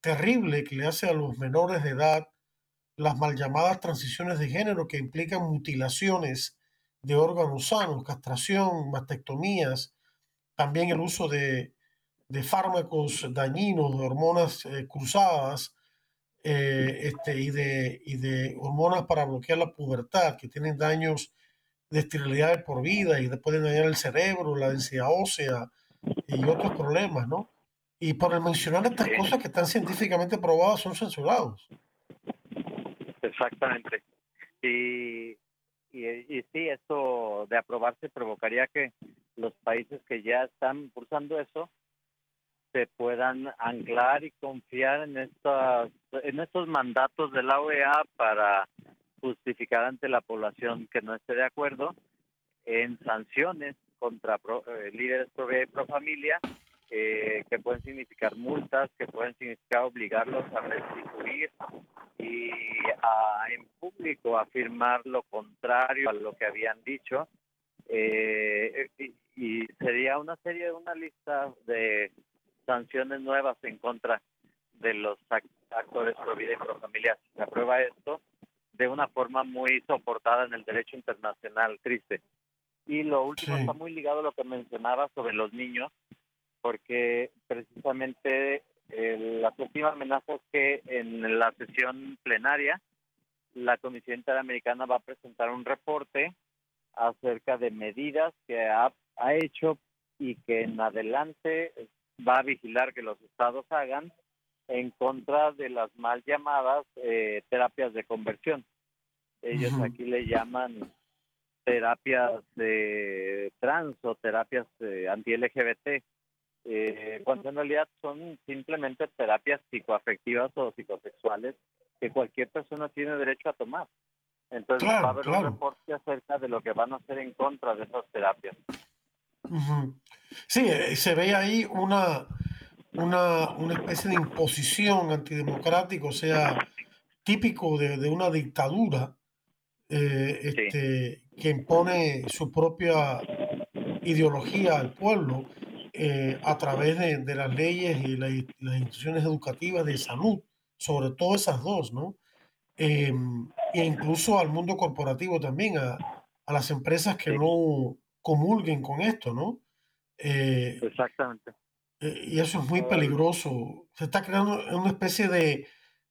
A: terrible, que le hace a los menores de edad las mal llamadas transiciones de género que implican mutilaciones de órganos sanos, castración, mastectomías, también el uso de, de fármacos dañinos, de hormonas eh, cruzadas, eh, este, y, de, y de hormonas para bloquear la pubertad, que tienen daños de esterilidad por vida y pueden dañar el cerebro, la densidad ósea y otros problemas, ¿no? Y por mencionar estas cosas que están científicamente probadas son censurados.
B: Exactamente. Y, y, y sí, esto de aprobarse provocaría que los países que ya están impulsando eso se puedan anclar y confiar en estas estos mandatos de la OEA para justificar ante la población que no esté de acuerdo en sanciones contra eh, líderes pro, pro familia eh, que pueden significar multas, que pueden significar obligarlos a restituir y a, en público afirmar lo contrario a lo que habían dicho. Eh, y, y sería una serie de una lista de sanciones nuevas en contra de los actores pro vida y pro familia. Se aprueba esto de una forma muy soportada en el derecho internacional, triste. Y lo último está muy ligado a lo que mencionaba sobre los niños, porque precisamente eh, las últimas amenazas que en la sesión plenaria la Comisión Interamericana va a presentar un reporte acerca de medidas que ha, ha hecho y que en adelante va a vigilar que los estados hagan en contra de las mal llamadas eh, terapias de conversión. Ellos aquí le llaman terapias de trans o terapias eh, anti-LGBT, eh, cuando en realidad son simplemente terapias psicoafectivas o psicosexuales que cualquier persona tiene derecho a tomar. Entonces va a haber un reporte acerca de lo que van a hacer en contra de esas terapias.
A: Sí, eh, se ve ahí una, una, una especie de imposición antidemocrática, o sea, típico de, de una dictadura eh, este, que impone su propia ideología al pueblo eh, a través de, de, las leyes y las instituciones educativas de salud, sobre todo esas dos, ¿no? Eh, e incluso al mundo corporativo también, a, a las empresas que no comulguen con esto, ¿no?
B: Eh, Exactamente.
A: Eh, y eso es muy peligroso. Se está creando una especie de,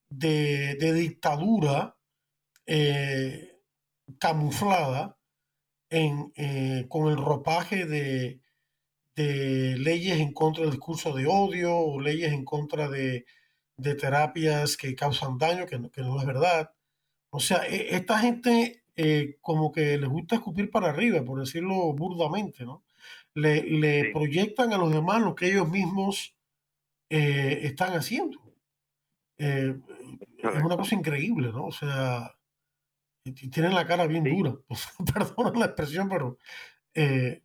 A: de, de dictadura eh, camuflada en, con el ropaje de, de, leyes en contra del discurso de odio o leyes en contra de, de terapias que causan daño, que, que, no es verdad. O sea, e, esta gente eh, como que les gusta escupir para arriba, por decirlo burdamente, ¿no? Le, le sí. proyectan a los demás lo que ellos mismos eh, están haciendo. Eh, es una cosa increíble, ¿no? O sea, tienen la cara bien sí. dura. Perdona la expresión, pero eh,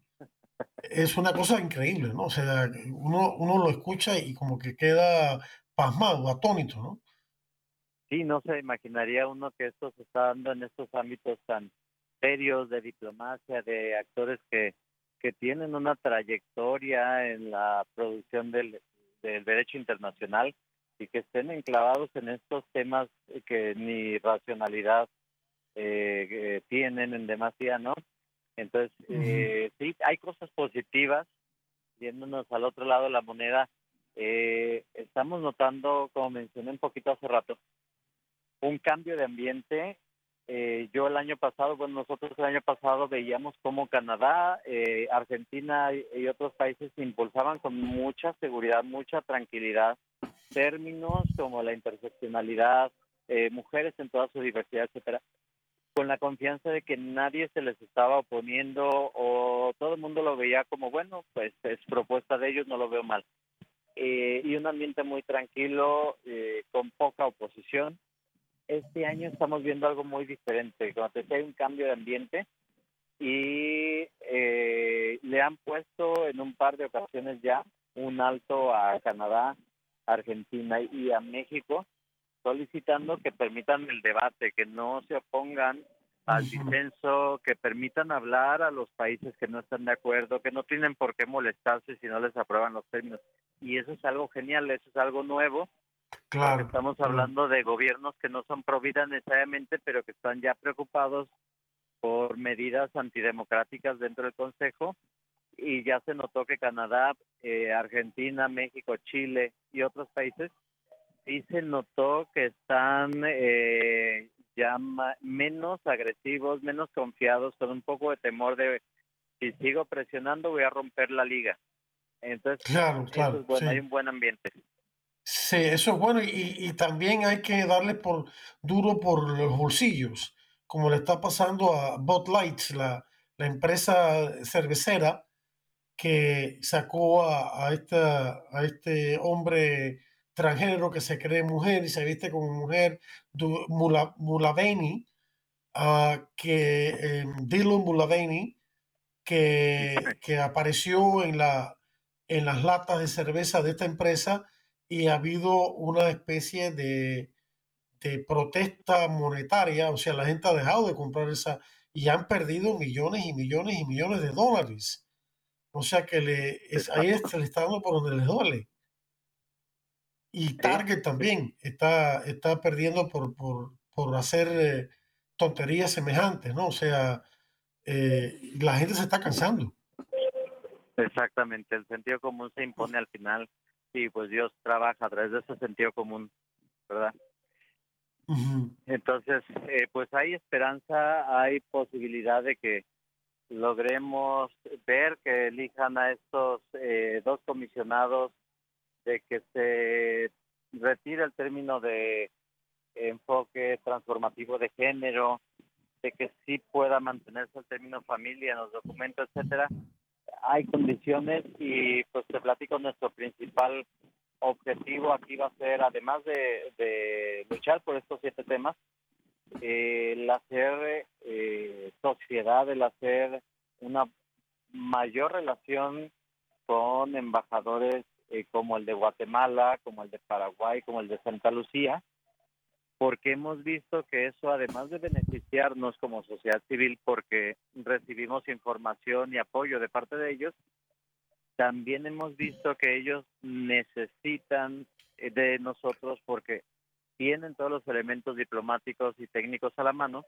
A: es una cosa increíble, ¿no? O sea, uno, uno lo escucha y como que queda pasmado, atónito, ¿no?
B: Sí, no se imaginaría uno que esto se está dando en estos ámbitos tan serios de diplomacia, de actores que, que tienen una trayectoria en la producción del, del derecho internacional y que estén enclavados en estos temas que ni racionalidad eh, tienen en demasía, ¿no? Entonces, uh -huh. eh, sí, hay cosas positivas. Yéndonos al otro lado de la moneda, eh, estamos notando, como mencioné un poquito hace rato, un cambio de ambiente. Eh, yo el año pasado, bueno, nosotros el año pasado veíamos cómo Canadá, eh, Argentina y, otros países impulsaban con mucha seguridad, mucha tranquilidad términos como la interseccionalidad, eh, mujeres en toda su diversidad, etcétera con la confianza de que nadie se les estaba oponiendo o todo el mundo lo veía como, bueno, pues es propuesta de ellos, no lo veo mal. Y un ambiente muy tranquilo, con poca oposición. Este año estamos viendo algo muy diferente, como te decía, hay un cambio de ambiente y eh, le han puesto en un par de ocasiones ya un alto a Canadá, Argentina y a México solicitando que permitan el debate, que no se opongan al disenso, que permitan hablar a los países que no están de acuerdo, que no tienen por qué molestarse si no les aprueban los términos. Y eso es algo genial, eso es algo nuevo.
A: Claro.
B: Estamos hablando de gobiernos que no son pro vida necesariamente, pero que están ya preocupados por medidas antidemocráticas dentro del Consejo. Y ya se notó que Canadá, eh, Argentina, México, Chile y otros países sí se notó que están eh, ya menos agresivos, menos confiados, con un poco de temor de si sigo presionando voy a romper la liga. Entonces,
A: claro, claro,
B: es bueno,
A: sí.
B: hay un buen ambiente.
A: Sí, eso es bueno y, y, también hay que darle por duro por los bolsillos, como le está pasando a Bud Light, la, la empresa cervecera que sacó a, a, esta, a este hombre transgénero que se cree mujer y se viste como mujer, Mula, Mulaveni, que eh, Dylan Mulaveni, que, que apareció en, la, en las latas de cerveza de esta empresa y ha habido una especie de, de protesta monetaria, o sea, la gente ha dejado de comprar esa y han perdido millones y millones y millones de dólares. O sea que le, es, ahí se le está dando por donde les duele. Y Target también está, está perdiendo por, por, por hacer eh, tonterías semejantes, ¿no? O sea, eh, la gente se está cansando.
B: Exactamente, el sentido común se impone al final y pues Dios trabaja a través de ese sentido común, ¿verdad? Uh -huh. Entonces, eh, pues hay esperanza, hay posibilidad de que logremos ver que elijan a estos eh, dos comisionados, de que se retire el término de enfoque transformativo de género, de que sí pueda mantenerse el término familia en los documentos, etcétera. Hay condiciones y pues te platico nuestro principal objetivo aquí va a ser, además de, luchar por estos siete temas, el hacer eh, sociedad, el hacer una mayor relación con embajadores eh, como el de Guatemala, como el de Paraguay, como el de Santa Lucía, porque hemos visto que eso, además de beneficiarnos como sociedad civil, porque recibimos información y apoyo de parte de ellos, también hemos visto que ellos necesitan eh, de nosotros porque tienen todos los elementos diplomáticos y técnicos a la mano,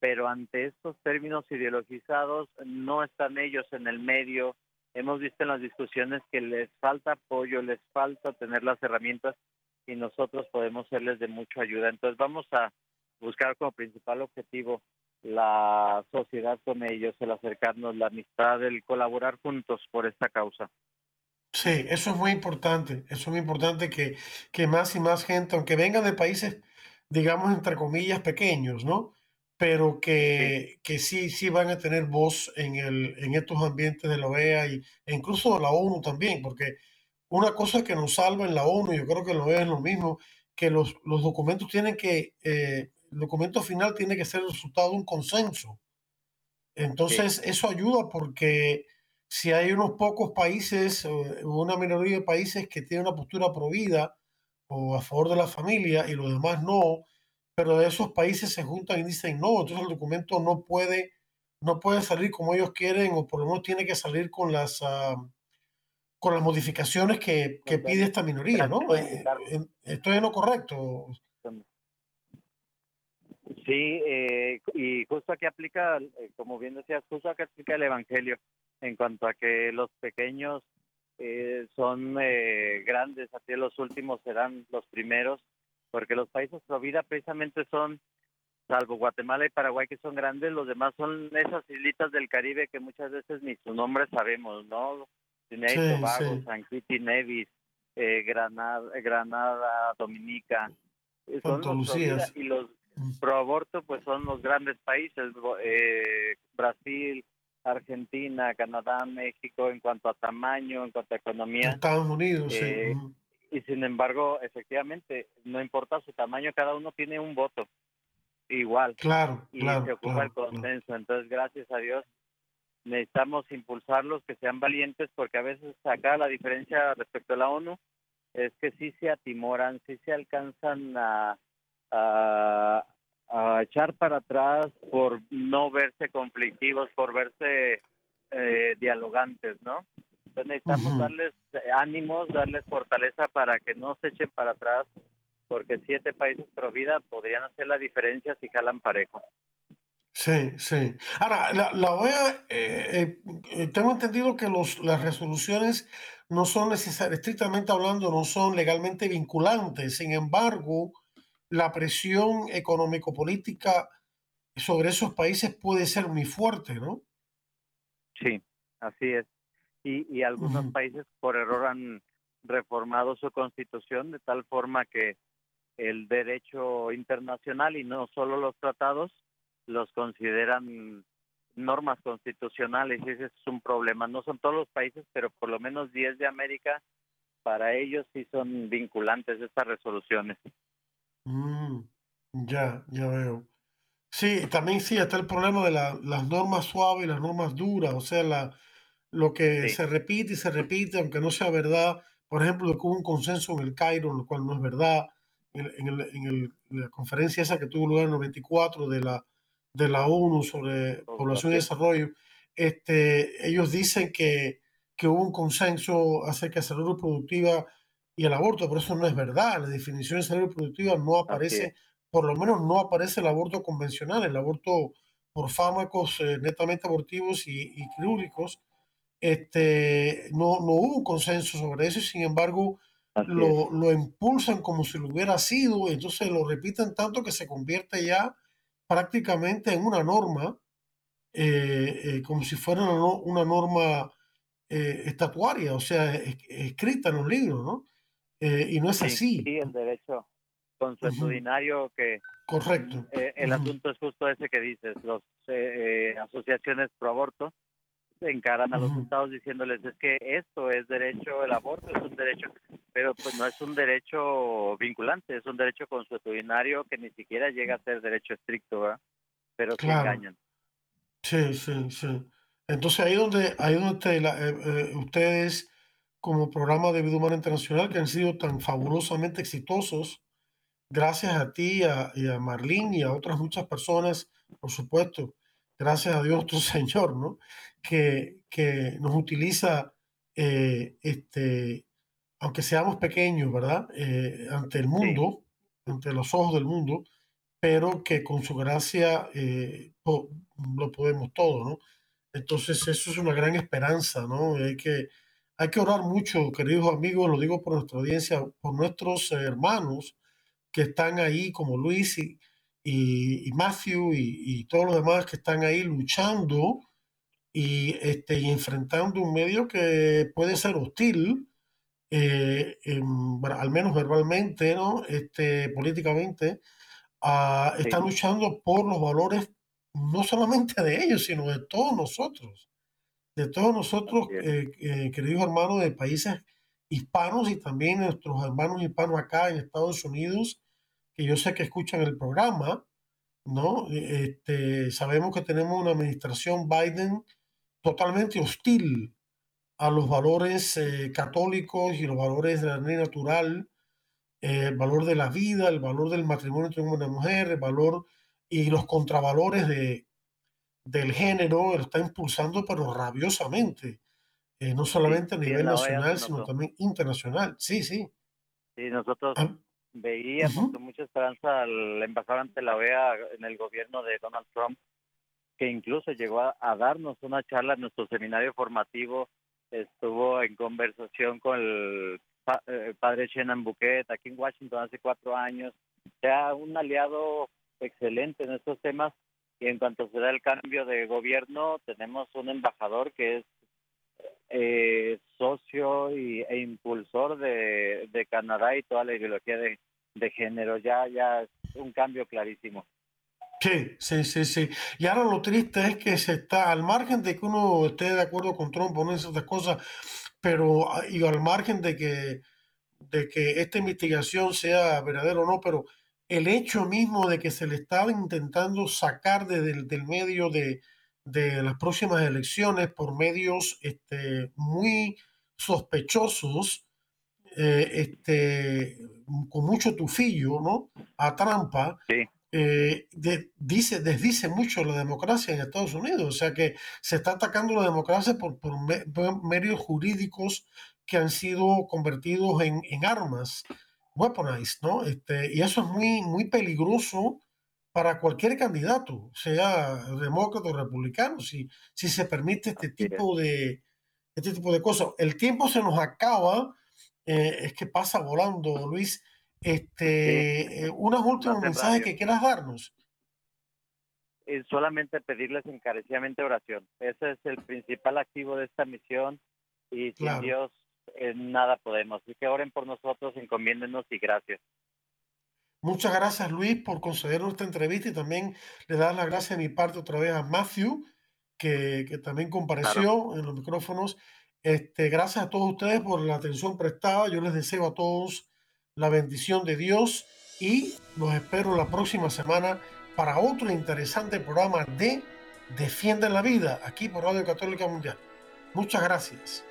B: pero ante estos términos ideologizados no están ellos en el medio. Hemos visto en las discusiones que les falta apoyo, les falta tener las herramientas y nosotros podemos serles de mucha ayuda. Entonces vamos a buscar como principal objetivo la sociedad con ellos, el acercarnos, la amistad, el colaborar juntos por esta causa.
A: Sí, eso es muy importante. Eso es muy importante que, que más y más gente, aunque vengan de países, digamos, entre comillas, pequeños, ¿no? Pero que, que sí, sí van a tener voz en, el, en estos ambientes de la OEA y, e incluso de la ONU también, porque una cosa que nos salva en la ONU, yo creo que lo es lo mismo, que los, los documentos tienen que eh, el documento final tiene que ser el resultado de un consenso. Entonces, eso ayuda porque si hay unos pocos países o una minoría de países que tienen una postura provida o a favor de la familia y los demás no, pero de esos países se juntan y dicen no, entonces el documento no puede, no puede salir como ellos quieren o por lo menos tiene que salir con las, ah, con las modificaciones que, que pide esta minoría, ¿no? Eh, eh, estoy en lo correcto.
B: Sí, eh, y justo aquí aplica, eh, como bien decías, justo aquí aplica el Evangelio en cuanto a que los pequeños eh, son grandes, así los últimos serán los primeros, porque los países pro vida precisamente son, salvo Guatemala y Paraguay que son grandes, los demás son esas islitas del Caribe que muchas veces ni su nombre sabemos, ¿no? Trinidad Tobago, San Kitty Nevis, Granada, Granada, Dominica. Son los y los pro aborto pues son los grandes países, eh, Brasil, Argentina, Canadá, México, en cuanto a tamaño, en cuanto a economía.
A: Estados Unidos, sí.
B: Eh, y sin embargo, efectivamente, no importa su tamaño, cada uno tiene un voto igual.
A: Claro,
B: y
A: claro.
B: se ocupa el consenso. Entonces, gracias a Dios, necesitamos impulsarlos, que sean valientes, porque a veces acá la diferencia respecto a la ONU es que sí se atimoran, sí se alcanzan a a, echar para atrás por no verse conflictivos, por verse eh, dialogantes, ¿no? Entonces necesitamos darles ánimos, darles fortaleza para que no se echen para atrás, porque siete países pro vida podrían hacer la diferencia si jalan parejo.
A: Sí, sí. Ahora, la, OEA, eh, eh, tengo entendido que los, las resoluciones no son necesarias, estrictamente hablando, no son legalmente vinculantes. Sin embargo, la presión económico-política sobre esos países puede ser muy fuerte, ¿no?
B: Sí, así es. Y, y algunos países por error han reformado su constitución de tal forma que el derecho internacional y no solo los tratados los consideran normas constitucionales y ese es un problema. No son todos los países, pero por lo menos 10 de América, para ellos sí son vinculantes estas resoluciones.
A: Mm, ya, ya veo. Sí, también sí, está el problema de la- las normas suaves y las normas duras, o sea, la, lo que se repite y se repite, aunque no sea verdad. Por ejemplo, que hubo un consenso en el Cairo, lo cual no es verdad. En, en el- en el- la conferencia esa que tuvo lugar en el 94 de la, de la ONU sobre población y desarrollo, este, ellos dicen que, que hubo un consenso acerca de salud reproductiva y el aborto, pero eso no es verdad. La definición de salud reproductiva no aparece, por lo menos no aparece el aborto convencional, el aborto por fármacos eh, netamente abortivos y, quirúrgicos. Este, no, no hubo un consenso sobre eso, sin embargo, lo, lo, impulsan como si lo hubiera sido, y entonces lo repiten tanto que se convierte ya prácticamente en una norma como si fuera una, norma estatuaria, o sea, escrita en los libros, ¿no? y no es así.
B: Sí, el derecho consuetudinario que...
A: Correcto.
B: el asunto es justo ese que dices, las asociaciones pro aborto encaran a los estados diciéndoles es que esto es derecho, el aborto es un derecho, pero pues no es un derecho vinculante, es un derecho consuetudinario que ni siquiera llega a ser derecho estricto, ¿verdad? Pero se engañan.
A: Sí, sí, sí. Entonces ahí donde, ahí donde eh, eh, ustedes como programa de vida humana internacional que han sido tan fabulosamente exitosos, gracias a ti a, y a Marlene y a otras muchas personas, por supuesto, gracias a Dios nuestro Señor, ¿no? Que, que nos utiliza, eh, este, aunque seamos pequeños, ¿verdad? Eh, ante el mundo, ante los ojos del mundo, pero que con su gracia eh, lo podemos todo, ¿no? Entonces eso es una gran esperanza, ¿no? Hay que, hay que orar mucho, queridos amigos, lo digo por nuestra audiencia, por nuestros hermanos que están ahí, como Luis y, y, Matthew y, todos los demás que están ahí luchando y, este, y enfrentando un medio que puede ser hostil, eh, al menos verbalmente, ¿no? este, políticamente, uh, están luchando por los valores no solamente de ellos, sino de todos nosotros, de todos nosotros, eh, eh, queridos hermanos de países hispanos y también nuestros hermanos hispanos acá en Estados Unidos que yo sé que escuchan el programa, ¿no? Este, sabemos que tenemos una administración Biden totalmente hostil a los valores eh, católicos y los valores de la ley natural, eh, el valor de la vida, el valor del matrimonio entre una mujer, el valor y los contravalores de, del género, lo está impulsando pero rabiosamente, eh, no solamente a nivel nacional, sino también internacional. Sí, sí.
B: Sí, nosotros ah, veíamos con mucha esperanza al embajador ante la OEA en el gobierno de Donald Trump, que incluso llegó a, darnos una charla en nuestro seminario formativo, estuvo en conversación con el eh, padre Shannon Bouquet aquí en Washington hace cuatro años, sea un aliado excelente en estos temas y en cuanto se da el cambio de gobierno tenemos un embajador que es eh, socio y, e impulsor de, de, Canadá y toda la ideología de, de, género. Ya, ya es un cambio clarísimo.
A: Sí, sí, sí, sí. Y ahora lo triste es que se está, al margen de que uno esté de acuerdo con Trump en esas cosas, pero y al margen de que, de que esta investigación sea verdadera o no, pero el hecho mismo de que se le estaba intentando sacar del medio de, de las próximas elecciones por medios este, muy sospechosos, eh, este, con mucho tufillo, ¿no? A trampa, eh, dice, desdice mucho la democracia en Estados Unidos. O sea que se está atacando la democracia por, por, medios jurídicos que han sido convertidos en, en armas, weaponized, ¿no? Este, y eso es muy, muy peligroso para cualquier candidato, sea demócrata o republicano, si, si se permite este tipo, de, este tipo de cosas. El tiempo se nos acaba, eh, es que pasa volando, Luis. Este, eh, unos últimos mensajes que quieras darnos.
B: Eh, solamente pedirles encarecidamente oración. Ese es el principal activo de esta misión y sin Dios en nada podemos. Así que oren por nosotros, encomiéndenos y gracias.
A: Muchas gracias Luis por concedernos esta entrevista y también le das las gracias de mi parte otra vez a Matthew, que, también compareció en los micrófonos. Este, gracias a todos ustedes por la atención prestada. Yo les deseo a todos la bendición de Dios y los espero la próxima semana para otro interesante programa de Defiende la Vida aquí por Radio Católica Mundial. Muchas gracias.